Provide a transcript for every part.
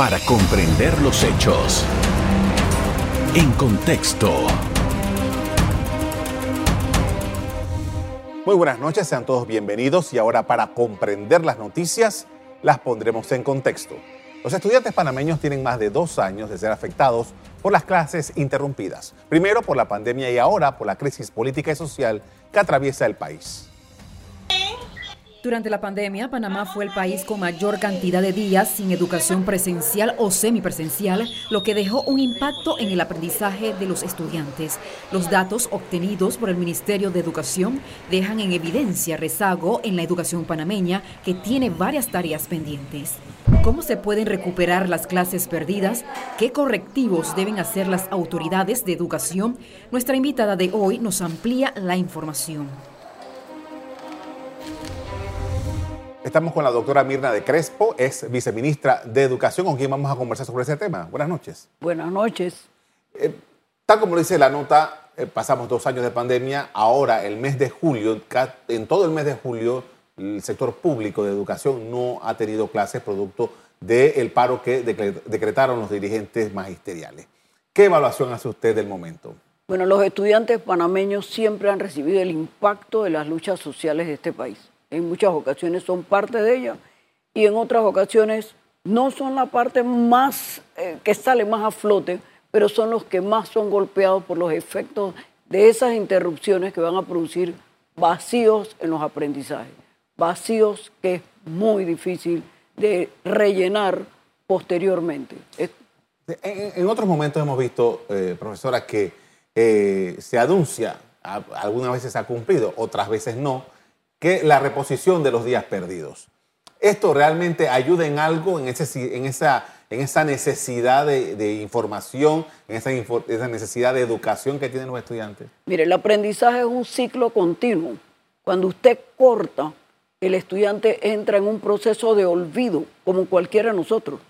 para comprender los hechos. En contexto. Muy buenas noches, sean todos bienvenidos y ahora para comprender las noticias las pondremos en contexto. Los estudiantes panameños tienen más de dos años de ser afectados por las clases interrumpidas, primero por la pandemia y ahora por la crisis política y social que atraviesa el país. Durante la pandemia, Panamá fue el país con mayor cantidad de días sin educación presencial o semipresencial, lo que dejó un impacto en el aprendizaje de los estudiantes. Los datos obtenidos por el Ministerio de Educación dejan en evidencia rezago en la educación panameña, que tiene varias tareas pendientes. ¿Cómo se pueden recuperar las clases perdidas? ¿Qué correctivos deben hacer las autoridades de educación? Nuestra invitada de hoy nos amplía la información. Estamos con la doctora Mirna de Crespo, es viceministra de Educación, con quien vamos a conversar sobre ese tema. Buenas noches. Buenas noches. Eh, tal como dice la nota, eh, pasamos dos años de pandemia, ahora el mes de julio, en todo el mes de julio, el sector público de educación no ha tenido clases producto del paro que decretaron los dirigentes magisteriales. ¿Qué evaluación hace usted del momento? Bueno, los estudiantes panameños siempre han recibido el impacto de las luchas sociales de este país en muchas ocasiones son parte de ella y en otras ocasiones no son la parte más eh, que sale más a flote, pero son los que más son golpeados por los efectos de esas interrupciones que van a producir vacíos en los aprendizajes, vacíos que es muy difícil de rellenar posteriormente. En, otros momentos hemos visto, eh, profesora, que eh, se anuncia, algunas veces ha cumplido, otras veces no, que la reposición de los días perdidos. ¿Esto realmente ayuda en algo, en, esa, necesidad de, información, en esa, esa, necesidad de educación que tienen los estudiantes? Mire, el aprendizaje es un ciclo continuo. Cuando usted corta, el estudiante entra en un proceso de olvido, como cualquiera de nosotros,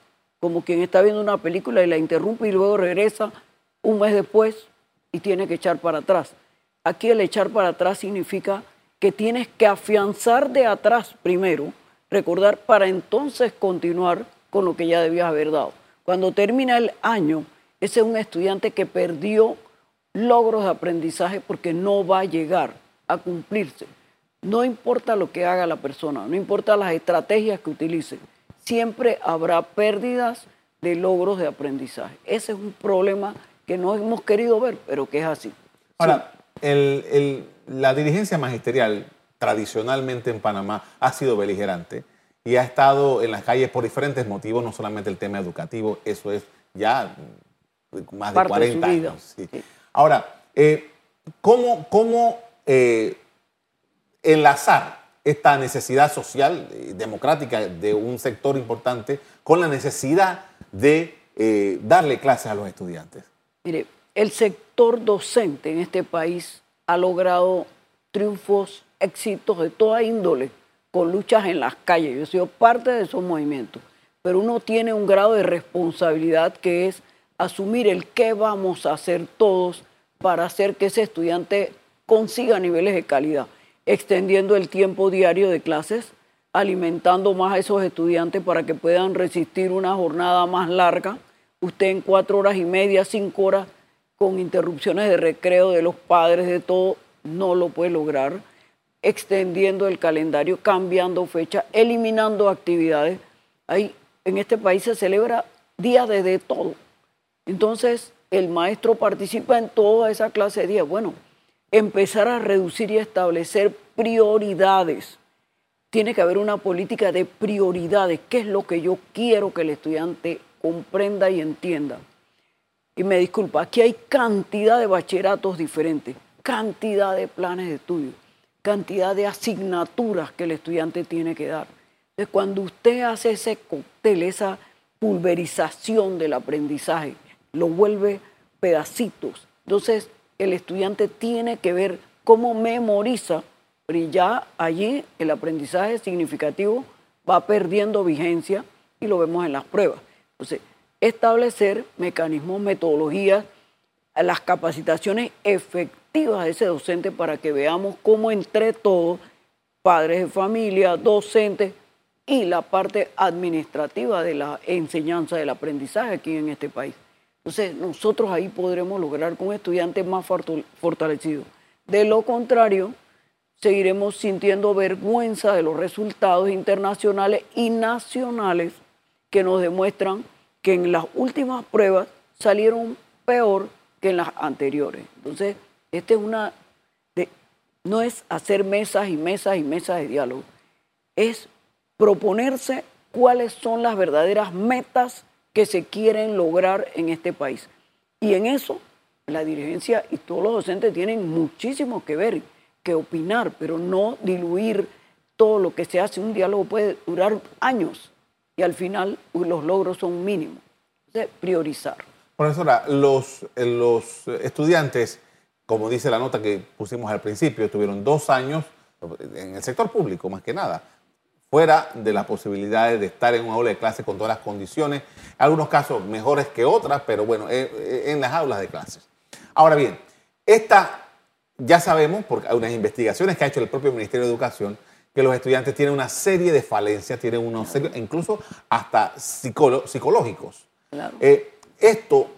como quien está viendo una película y la interrumpe y luego regresa un mes después y tiene que echar para atrás. Aquí el echar para atrás significa que tienes que afianzar de atrás primero, recordar para entonces continuar con lo que ya debías haber dado. Cuando termina el año, ese es un estudiante que perdió logros de aprendizaje porque no va a llegar a cumplirse. No importa lo que haga la persona, no importa las estrategias que utilice, siempre habrá pérdidas de logros de aprendizaje. Ese es un problema que no hemos querido ver, pero que es así. Ahora, el la dirigencia magisterial tradicionalmente en Panamá ha sido beligerante y ha estado en las calles por diferentes motivos, no solamente el tema educativo, eso es ya más de 40 años. Ahora, eh, ¿cómo, cómo eh, enlazar esta necesidad social, y democrática de un sector importante con la necesidad de eh, darle clases a los estudiantes? Mire, el sector docente en este país ha logrado triunfos, éxitos de toda índole, con luchas en las calles. Yo he sido parte de esos movimientos, pero uno tiene un grado de responsabilidad que es asumir el qué vamos a hacer todos para hacer que ese estudiante consiga niveles de calidad, extendiendo el tiempo diario de clases, alimentando más a esos estudiantes para que puedan resistir una jornada más larga. Usted en cuatro horas y media, cinco horas, con interrupciones de recreo de los padres, de todo, no lo puede lograr. Extendiendo el calendario, cambiando fecha, eliminando actividades. Ahí, en este país se celebra días de, todo. Entonces, el maestro participa en toda esa clase de días. Bueno, empezar a reducir y establecer prioridades. Tiene que haber una política de prioridades. ¿Qué es lo que yo quiero que el estudiante comprenda y entienda? Y me disculpa, aquí hay cantidad de bachilleratos diferentes, cantidad de planes de estudio, cantidad de asignaturas que el estudiante tiene que dar. Entonces, cuando usted hace ese cóctel, esa pulverización del aprendizaje, lo vuelve pedacitos. Entonces, el estudiante tiene que ver cómo memoriza, pero ya allí el aprendizaje significativo va perdiendo vigencia y lo vemos en las pruebas. Entonces, establecer mecanismos, metodologías, las capacitaciones efectivas de ese docente para que veamos cómo entre todos, padres de familia, docentes, y la parte administrativa de la enseñanza del aprendizaje aquí en este país. Entonces, nosotros ahí podremos lograr con estudiantes más fortalecidos. De lo contrario, seguiremos sintiendo vergüenza de los resultados internacionales y nacionales que nos demuestran que en las últimas pruebas salieron peor que en las anteriores. Entonces, este es una no es hacer mesas y mesas y mesas de diálogo, es proponerse cuáles son las verdaderas metas que se quieren lograr en este país. Y en eso la dirigencia y todos los docentes tienen muchísimo que ver, que opinar, pero no diluir todo lo que se hace. Un diálogo puede durar años y al final los logros son mínimos. Entonces, priorizar. Profesora, los, los estudiantes, como dice la nota que pusimos al principio, tuvieron dos años en el sector público, más que nada, fuera de las posibilidades de estar en una aula de clase con todas las condiciones, algunos casos mejores que otras, pero bueno, eh, eh, en las aulas de clases. Ahora bien, esta ya sabemos, por unas investigaciones que ha hecho el propio Ministerio de Educación, que los estudiantes tienen una serie de falencias, tienen unos serios, incluso hasta psicológicos. Eh, esto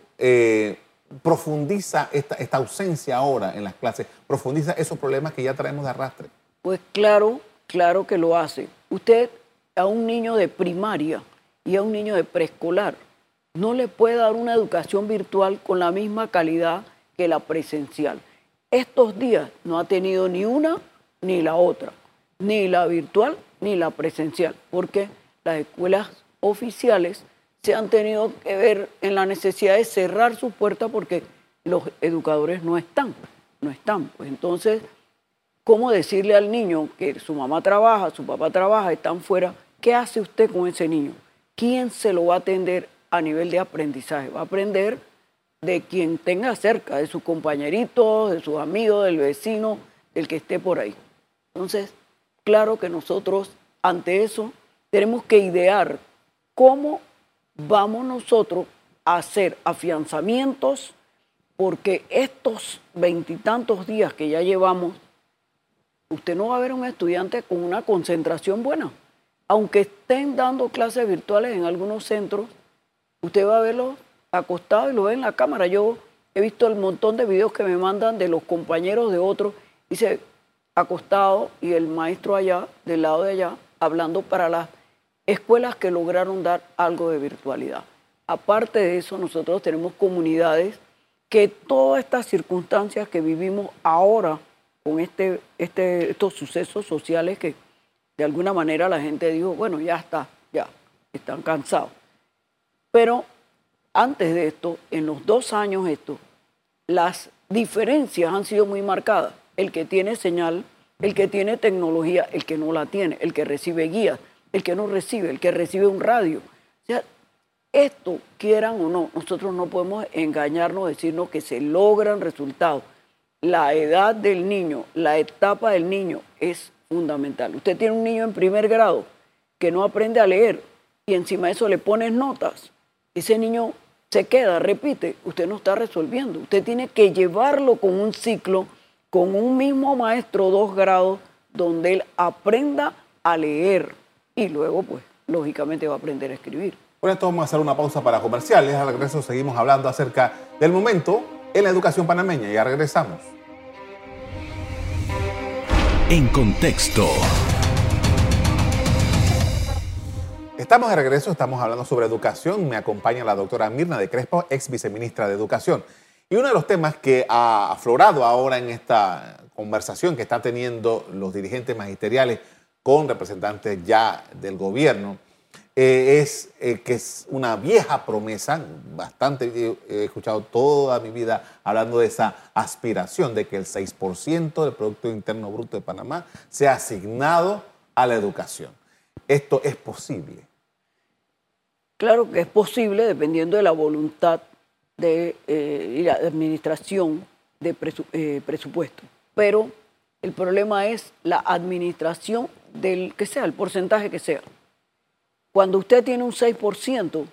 profundiza esta, esta ausencia ahora en las clases, profundiza esos problemas que ya traemos de arrastre. Pues claro, claro que lo hace. Usted a un niño de primaria y a un niño de preescolar no le puede dar una educación virtual con la misma calidad que la presencial. Estos días no ha tenido ni una ni la otra, ni la virtual ni la presencial, porque las escuelas oficiales se han tenido que ver en la necesidad de cerrar sus puertas porque los educadores no están, no están. Pues entonces ¿Cómo decirle al niño que su mamá trabaja, su papá trabaja, están fuera? ¿Qué hace usted con ese niño? ¿Quién se lo va a atender a nivel de aprendizaje? Va a aprender de quien tenga cerca, de sus compañeritos, de sus amigos, del vecino, del que esté por ahí. Entonces, claro que nosotros ante eso tenemos que idear cómo vamos nosotros a hacer afianzamientos, porque estos veintitantos días que ya llevamos usted no va a ver un estudiante con una concentración buena. Aunque estén dando clases virtuales en algunos centros, usted va a verlo acostado y lo ve en la cámara. Yo he visto el montón de videos que me mandan de los compañeros de otros, dice acostado y el maestro allá, del lado de allá, hablando para las escuelas que lograron dar algo de virtualidad. Aparte de eso, nosotros tenemos comunidades que todas estas circunstancias que vivimos ahora, con este, este, estos sucesos sociales que de alguna manera la gente dijo, bueno, ya está, ya, están cansados. Pero antes de esto, en los dos años esto, las diferencias han sido muy marcadas. El que tiene señal, el que tiene tecnología, el que no la tiene, el que recibe guías, el que no recibe, el que recibe un radio. O sea, esto, quieran o no, nosotros no podemos engañarnos, decirnos que se logran resultados la edad del niño, la etapa del niño es fundamental. Usted tiene un niño en primer grado que no aprende a leer y encima de eso le pones notas. Ese niño se queda, repite, usted no está resolviendo. Usted tiene que llevarlo con un ciclo, con un mismo maestro, dos grados, donde él aprenda a leer y luego, pues, lógicamente va a aprender a escribir. Por esto vamos a hacer una pausa para comerciales. Al regreso seguimos hablando acerca del momento en la educación panameña. Ya regresamos. En contexto. Estamos de regreso, estamos hablando sobre educación. Me acompaña la doctora Mirna de Crespo, ex viceministra de Educación. Y uno de los temas que ha aflorado ahora en esta conversación que están teniendo los dirigentes magisteriales con representantes ya del gobierno eh, es eh, que es una vieja promesa, bastante he escuchado toda mi vida hablando de esa aspiración de que el 6% del Producto Interno Bruto de Panamá sea asignado a la educación. ¿Esto es posible? Claro que es posible dependiendo de la voluntad de, eh, la administración de presupuesto. Pero el problema es la administración del que sea, el porcentaje que sea. Cuando usted tiene un 6%,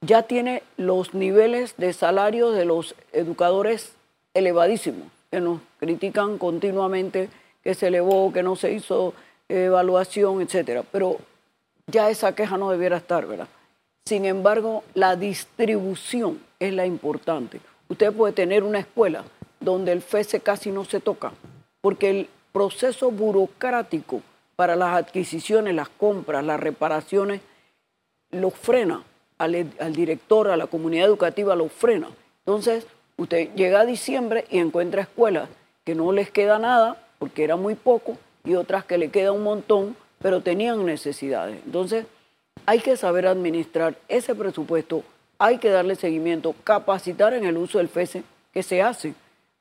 ya tiene los niveles de salario de los educadores elevadísimos, que nos critican continuamente que se elevó, que no se hizo evaluación, etcétera. Pero ya esa queja no debiera estar, ¿verdad? Sin embargo, la distribución es la importante. Usted puede tener una escuela donde el FESE casi no se toca, porque el proceso burocrático para las adquisiciones, las compras, las reparaciones, lo frena al, director, a la comunidad educativa, lo frena. Entonces, usted llega a diciembre y encuentra escuelas que no les queda nada, porque era muy poco, y otras que le queda un montón, pero tenían necesidades. Entonces, hay que saber administrar ese presupuesto, hay que darle seguimiento, capacitar en el uso del FESE, que se hace,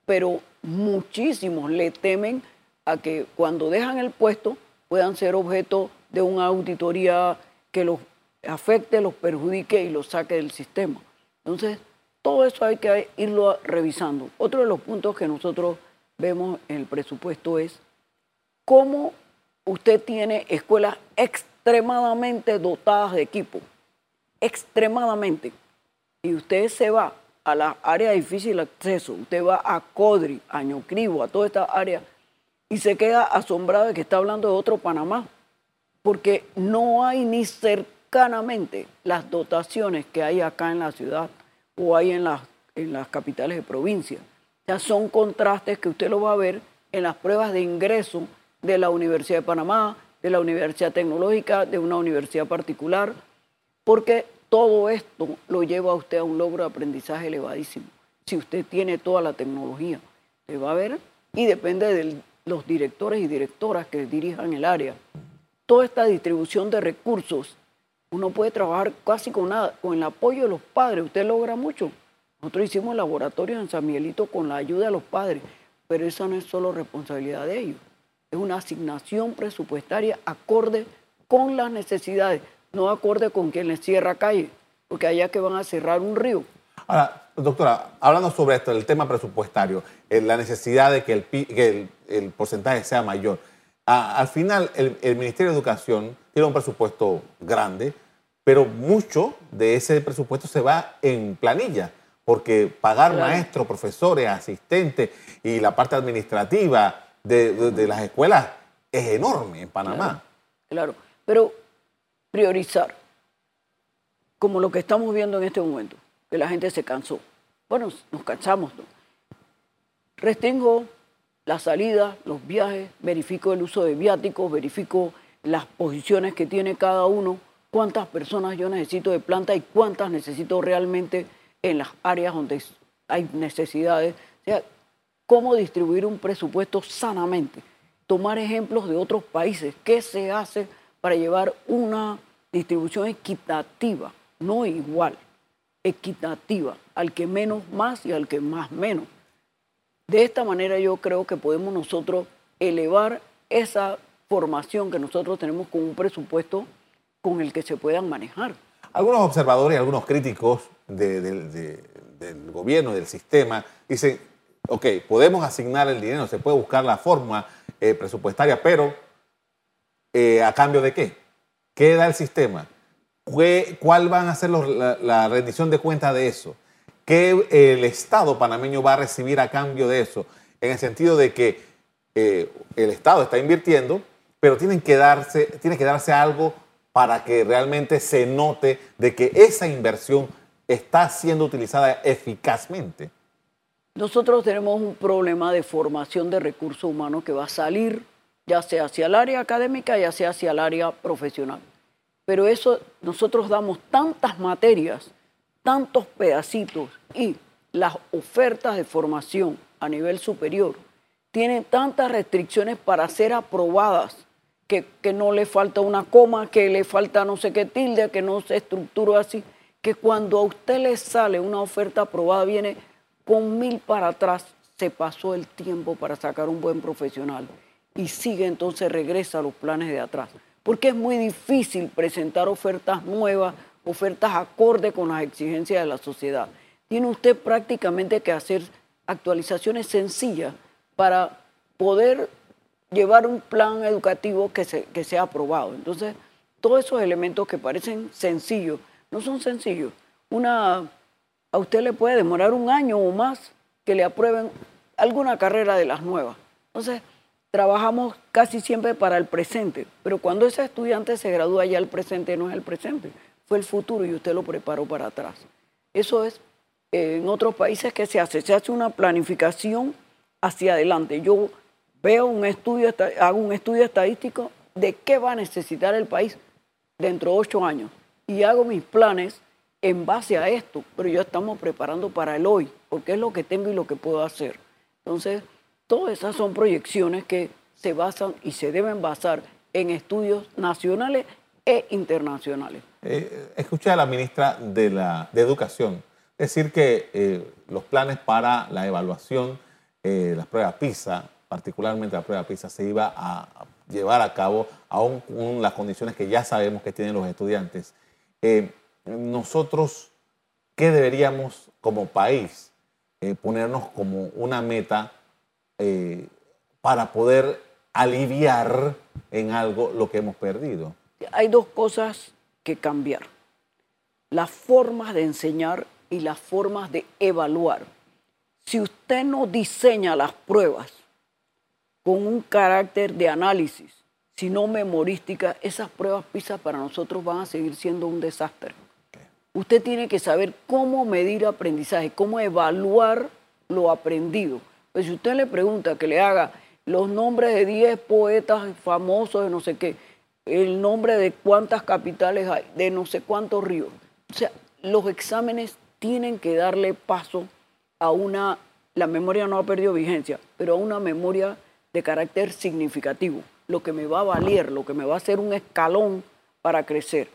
pero muchísimos le temen a que cuando dejan el puesto puedan ser objeto de una auditoría que los afecte, los perjudique y los saque del sistema. Entonces, todo eso hay que irlo revisando. Otro de los puntos que nosotros vemos en el presupuesto es cómo usted tiene escuelas extremadamente dotadas de equipo, extremadamente, y usted se va a la área de difícil acceso, usted va a Codri, a Ñocribo, a toda esta área, y se queda asombrado de que está hablando de otro Panamá, porque no hay ni cercanamente las dotaciones que hay acá en la ciudad o hay en las, en las capitales de provincia. O sea, son contrastes que usted lo va a ver en las pruebas de ingreso de la Universidad de Panamá, de la Universidad Tecnológica, de una universidad particular, porque todo esto lo lleva a usted a un logro de aprendizaje elevadísimo. Si usted tiene toda la tecnología, se va a ver y depende de los directores y directoras que dirijan el área. Toda esta distribución de recursos, uno puede trabajar casi con nada, con el apoyo de los padres, usted logra mucho. Nosotros hicimos laboratorios en San Miguelito con la ayuda de los padres, pero esa no es solo responsabilidad de ellos es una asignación presupuestaria acorde con las necesidades, no acorde con quien les cierra calle, porque allá que van a cerrar un río. Ahora, doctora, hablando sobre esto, el tema presupuestario, eh, la necesidad de que el, el, porcentaje sea mayor. al final, el, Ministerio de Educación tiene un presupuesto grande, pero mucho de ese presupuesto se va en planilla, porque pagar maestros, profesores, asistentes y la parte administrativa, de, las escuelas es enorme en Panamá. Claro, pero priorizar, como lo que estamos viendo en este momento, que la gente se cansó. Bueno, nos cansamos. ¿no? Restringo la salida, los viajes, verifico el uso de viáticos, verifico las posiciones que tiene cada uno, cuántas personas yo necesito de planta y cuántas necesito realmente en las áreas donde hay necesidades. O sea, cómo distribuir un presupuesto sanamente, tomar ejemplos de otros países, qué se hace para llevar una distribución equitativa, no igual, equitativa, al que menos más y al que más menos. De esta manera yo creo que podemos nosotros elevar esa formación que nosotros tenemos con un presupuesto con el que se puedan manejar. Algunos observadores algunos críticos del gobierno, del sistema, dicen, ok, podemos asignar el dinero, se puede buscar la forma eh, presupuestaria, pero eh, ¿a cambio de qué? ¿Qué da el sistema? ¿Cuál van a ser la, rendición de cuenta de eso? ¿Qué el Estado panameño va a recibir a cambio de eso? En el sentido de que eh, el Estado está invirtiendo, pero tienen que darse, tiene que darse algo para que realmente se note de que esa inversión está siendo utilizada eficazmente. Nosotros tenemos un problema de formación de recursos humanos que va a salir ya sea hacia el área académica, ya sea hacia el área profesional. Pero eso, nosotros damos tantas materias, tantos pedacitos y las ofertas de formación a nivel superior tienen tantas restricciones para ser aprobadas que, que, no le falta una coma, que le falta no sé qué tilde, que no se estructura así, que cuando a usted le sale una oferta aprobada viene con mil para atrás se pasó el tiempo para sacar un buen profesional y sigue entonces regresa a los planes de atrás. Porque es muy difícil presentar ofertas nuevas, ofertas acorde con las exigencias de la sociedad. Tiene usted prácticamente que hacer actualizaciones sencillas para poder llevar un plan educativo que, se, que sea aprobado. Entonces, todos esos elementos que parecen sencillos, no son sencillos. Una a usted le puede demorar un año o más que le aprueben alguna carrera de las nuevas. Entonces, trabajamos casi siempre para el presente, pero cuando ese estudiante se gradúa ya el presente no es el presente, fue el futuro y usted lo preparó para atrás. Eso es eh, en otros países que se hace, se hace una planificación hacia adelante. Yo veo un estudio, hago un estudio estadístico de qué va a necesitar el país dentro de ocho años y hago mis planes en base a esto, pero ya estamos preparando para el hoy, porque es lo que tengo y lo que puedo hacer. Entonces, todas esas son proyecciones que se basan y se deben basar en estudios nacionales e internacionales. Eh, escuché a la ministra de, la, de Educación decir que eh, los planes para la evaluación, eh, las pruebas PISA, particularmente la prueba PISA, se iba a llevar a cabo aún con las condiciones que ya sabemos que tienen los estudiantes. Eh, nosotros, ¿qué deberíamos como país ponernos como una meta eh, para poder aliviar en algo lo que hemos perdido? Hay dos cosas que cambiar. Las formas de enseñar y las formas de evaluar. Si usted no diseña las pruebas con un carácter de análisis, sino memorística, esas pruebas PISA para nosotros van a seguir siendo un desastre. Usted tiene que saber cómo medir aprendizaje, cómo evaluar lo aprendido. Pues si usted le pregunta que le haga los nombres de 10 poetas famosos de no sé qué, el nombre de cuántas capitales hay, de no sé cuántos ríos. O sea, los exámenes tienen que darle paso a una, la memoria no ha perdido vigencia, pero a una memoria de carácter significativo, lo que me va a valer, lo que me va a hacer un escalón para crecer.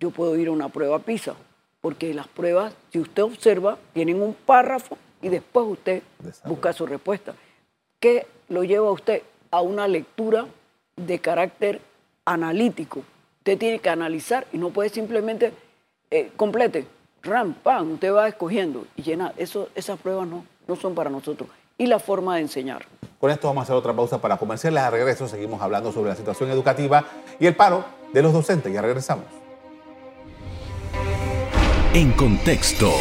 Yo puedo ir a una prueba PISA, porque las pruebas, si usted observa, tienen un párrafo y después usted busca su respuesta. ¿Qué lo lleva a usted? A una lectura de carácter analítico. Usted tiene que analizar y no puede simplemente eh, complete, ram, pam, usted va escogiendo y llenar. Eso, esas pruebas no, no son para nosotros. Y la forma de enseñar. Con esto vamos a hacer otra pausa para comerciales. A regreso seguimos hablando sobre la situación educativa y el paro de los docentes. Ya regresamos. En contexto.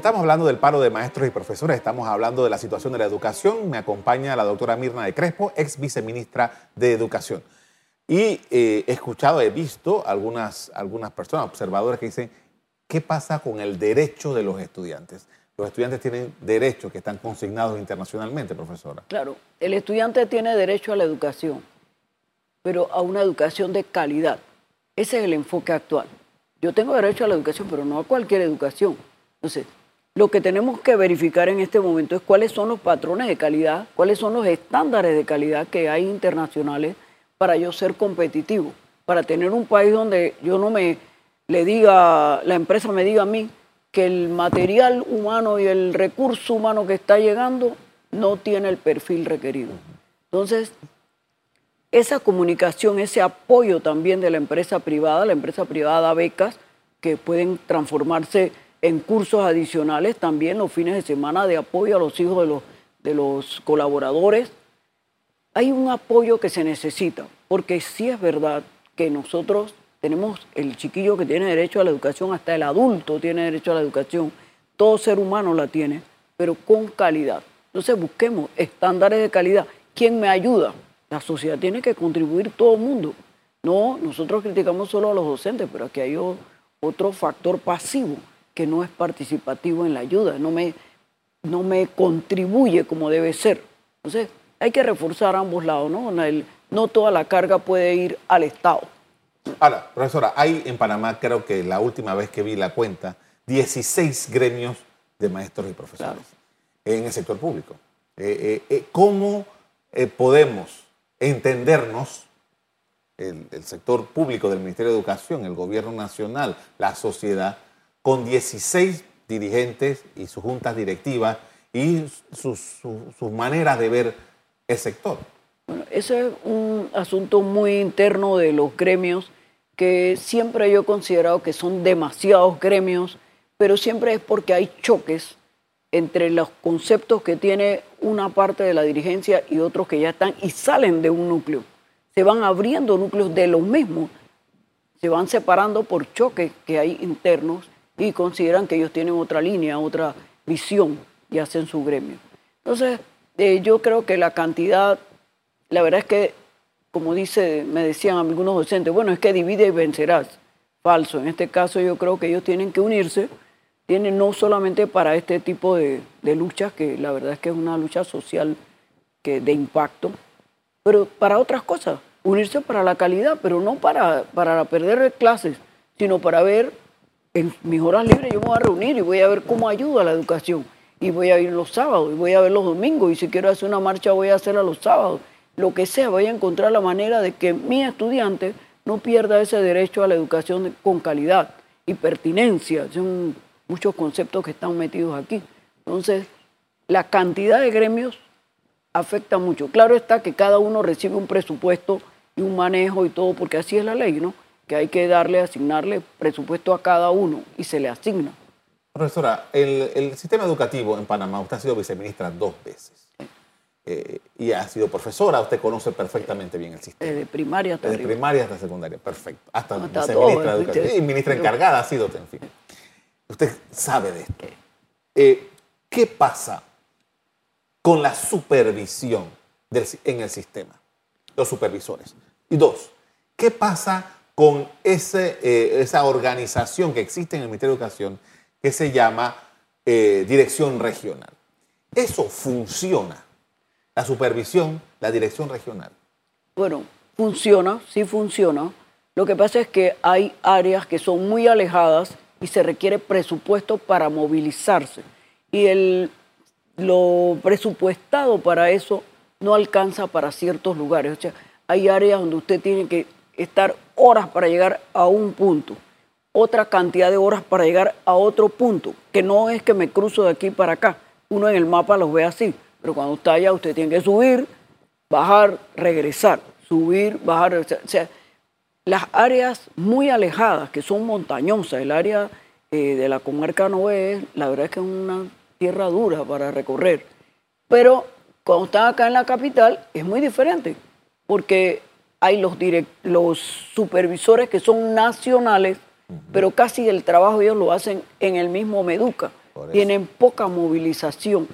Estamos hablando del paro de maestros y profesores, estamos hablando de la situación de la educación. Me acompaña la doctora Mirna de Crespo, ex viceministra de Educación. Y eh, he escuchado, he visto algunas, algunas personas, observadores que dicen, ¿qué pasa con el derecho de los estudiantes? Los estudiantes tienen derechos que están consignados internacionalmente, profesora. Claro, el estudiante tiene derecho a la educación, pero a una educación de calidad. Ese es el enfoque actual. Yo tengo derecho a la educación, pero no a cualquier educación. Entonces, lo que tenemos que verificar en este momento es cuáles son los patrones de calidad, cuáles son los estándares de calidad que hay internacionales para yo ser competitivo, para tener un país donde yo no me le diga, la empresa me diga a mí, que el material humano y el recurso humano que está llegando no tiene el perfil requerido. Entonces, esa comunicación, ese apoyo también de la empresa privada, la empresa privada da becas que pueden transformarse en cursos adicionales, también los fines de semana de apoyo a los hijos de los, de los colaboradores. Hay un apoyo que se necesita, porque sí es verdad que nosotros tenemos el chiquillo que tiene derecho a la educación, hasta el adulto tiene derecho a la educación, todo ser humano la tiene, pero con calidad. Entonces busquemos estándares de calidad. ¿Quién me ayuda? La sociedad tiene que contribuir todo el mundo. No, nosotros criticamos solo a los docentes, pero aquí hay otro factor pasivo que no es participativo en la ayuda, no me, no me contribuye como debe ser. Entonces, hay que reforzar ambos lados, ¿no? no toda la carga puede ir al Estado. Ahora, profesora, hay en Panamá, creo que la última vez que vi la cuenta, 16 gremios de maestros y profesores en el sector público. Eh, eh, eh, ¿Cómo podemos entendernos, el, el, sector público del Ministerio de Educación, el gobierno nacional, la sociedad, con 16 dirigentes y sus juntas directivas y sus, maneras de ver el sector? Bueno, ese es un asunto muy interno de los gremios que siempre yo he considerado que son demasiados gremios, pero siempre es porque hay choques entre los conceptos que tiene una parte de la dirigencia y otros que ya están y salen de un núcleo. Se van abriendo núcleos de los mismos, se van separando por choques que hay internos y consideran que ellos tienen otra línea, otra visión y hacen su gremio. Entonces, eh, yo creo que la cantidad, la verdad es que, como dice, me decían algunos docentes, bueno, es que divide y vencerás. Falso. En este caso yo creo que ellos tienen que unirse, tienen no solamente para este tipo de, de luchas, que la verdad es que es una lucha social que, de impacto, pero para otras cosas, unirse para la calidad, pero no para, para perder clases, sino para ver, en mis horas libres yo me voy a reunir y voy a ver cómo ayuda la educación. Y voy a ir los sábados, y voy a ver los domingos, y si quiero hacer una marcha voy a hacerla los sábados. Lo que sea, voy a encontrar la manera de que mi estudiante no pierda ese derecho a la educación con calidad y pertinencia. Son muchos conceptos que están metidos aquí. Entonces, la cantidad de gremios afecta mucho. Claro está que cada uno recibe un presupuesto y un manejo y todo, porque así es la ley, ¿no? Que hay que darle, asignarle presupuesto a cada uno y se le asigna. Profesora, el, sistema educativo en Panamá, usted ha sido viceministra dos veces. Eh, y ha sido profesora, usted conoce perfectamente bien el sistema. Desde primaria hasta Desde primaria hasta secundaria, perfecto. Hasta, viceministra de Educación. Y ministra encargada ha sido, en fin. Usted sabe de esto. Eh, ¿Qué pasa con la supervisión en el sistema, los supervisores. Y dos, ¿qué pasa con eh, esa organización que existe en el Ministerio de Educación que se llama eh, Dirección Regional? Eso funciona, la supervisión, la dirección regional. Bueno, funciona, sí funciona. Lo que pasa es que hay áreas que son muy alejadas y se requiere presupuesto para movilizarse. Y el lo presupuestado para eso no alcanza para ciertos lugares. O sea, hay áreas donde usted tiene que estar horas para llegar a un punto, otra cantidad de horas para llegar a otro punto, que no es que me cruzo de aquí para acá. Uno en el mapa los ve así, pero cuando está allá usted tiene que subir, bajar, regresar, subir, bajar, o sea, las áreas muy alejadas, que son montañosas, el área eh, de la comarca no es, la verdad es que es una tierra dura para recorrer. Pero cuando están acá en la capital es muy diferente, porque hay los, los supervisores que son nacionales, pero casi el trabajo ellos lo hacen en el mismo Meduca. Tienen poca movilización.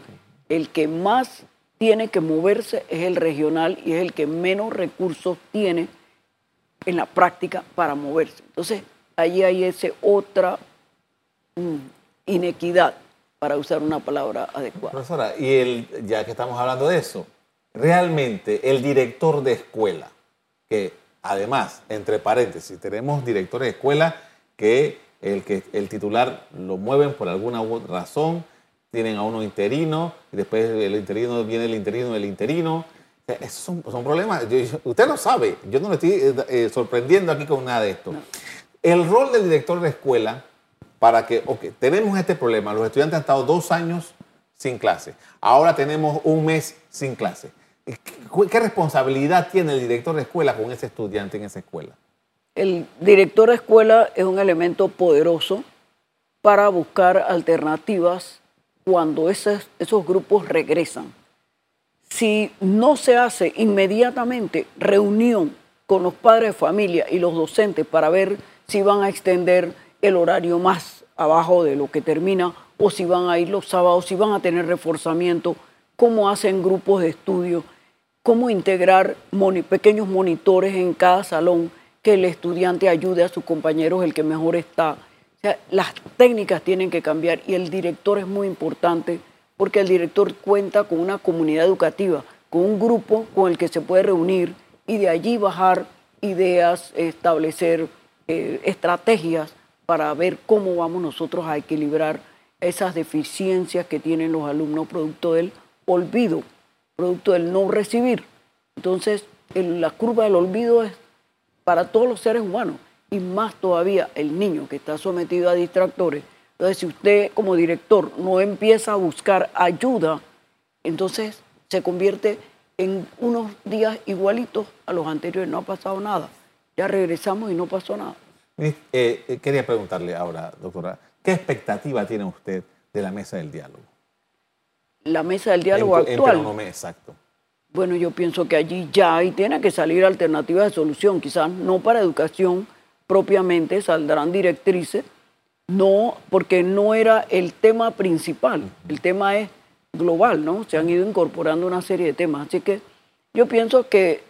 El que más tiene que moverse es el regional y es el que menos recursos tiene en la práctica para moverse. Entonces, allí hay esa otra mm, inequidad para usar una palabra adecuada. Profesora, y el, ya que estamos hablando de eso, realmente el director de escuela, que además, entre paréntesis, tenemos directores de escuela que el, que el titular lo mueven por alguna razón, tienen a uno interino, y después el interino viene el interino del interino. esos son, son problemas. usted lo sabe, yo no le estoy eh, eh, sorprendiendo aquí con nada de esto. El rol del director de escuela para que, ok, tenemos este problema, los estudiantes han estado dos años sin clase, ahora tenemos un mes sin clase. ¿Qué, responsabilidad tiene el director de escuela con ese estudiante en esa escuela? El director de escuela es un elemento poderoso para buscar alternativas cuando esos, esos grupos regresan. Si no se hace inmediatamente reunión con los padres de familia y los docentes para ver si van a extender el horario más abajo de lo que termina, o si van a ir los sábados, si van a tener reforzamiento, cómo hacen grupos de estudio, cómo integrar pequeños monitores en cada salón, que el estudiante ayude a sus compañeros, el que mejor está. O sea, las técnicas tienen que cambiar y el director es muy importante porque el director cuenta con una comunidad educativa, con un grupo con el que se puede reunir y de allí bajar ideas, establecer eh, estrategias para ver cómo vamos nosotros a equilibrar esas deficiencias que tienen los alumnos producto del olvido, producto del no recibir. Entonces, la curva del olvido es para todos los seres humanos y más todavía el niño que está sometido a distractores. Entonces, si usted como director no empieza a buscar ayuda, entonces se convierte en unos días igualitos a los anteriores. No ha pasado nada. Ya regresamos y no pasó nada. Eh, eh, quería preguntarle ahora, doctora, ¿qué expectativa tiene usted de la mesa del diálogo? La mesa del diálogo actual. En exacto. Bueno, yo pienso que allí ya hay tiene que salir alternativas de solución, quizás no para educación propiamente, saldrán directrices, no, porque no era el tema principal. El tema es global, ¿no? Se han ido incorporando una serie de temas. Así que yo pienso que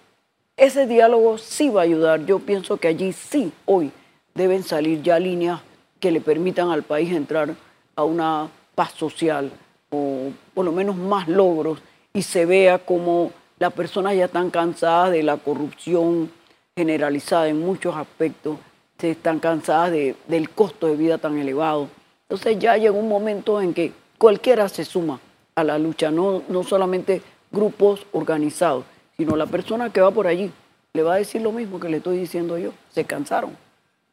ese diálogo sí va a ayudar. Yo pienso que allí sí, hoy, deben salir ya líneas que le permitan al país entrar a una paz social o por lo menos más logros y se vea como las personas ya están cansadas de la corrupción generalizada en muchos aspectos, se están cansadas del costo de vida tan elevado. Entonces ya llega un momento en que cualquiera se suma a la lucha, no, no solamente grupos organizados, sino la persona que va por allí le va a decir lo mismo que le estoy diciendo yo, se cansaron.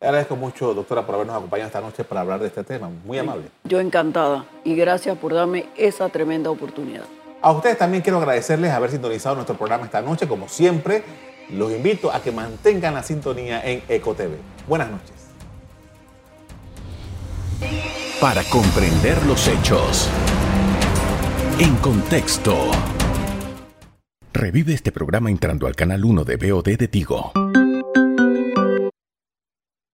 Le agradezco mucho, doctora, por habernos acompañado esta noche para hablar de este tema. Muy amable. Yo encantada y gracias por darme esa tremenda oportunidad. A ustedes también quiero agradecerles haber sintonizado nuestro programa esta noche. Como siempre, los invito a que mantengan la sintonía en EcoTV. Buenas noches. Para comprender los hechos. En contexto. Revive este programa entrando al canal 1 de BOD de Tigo.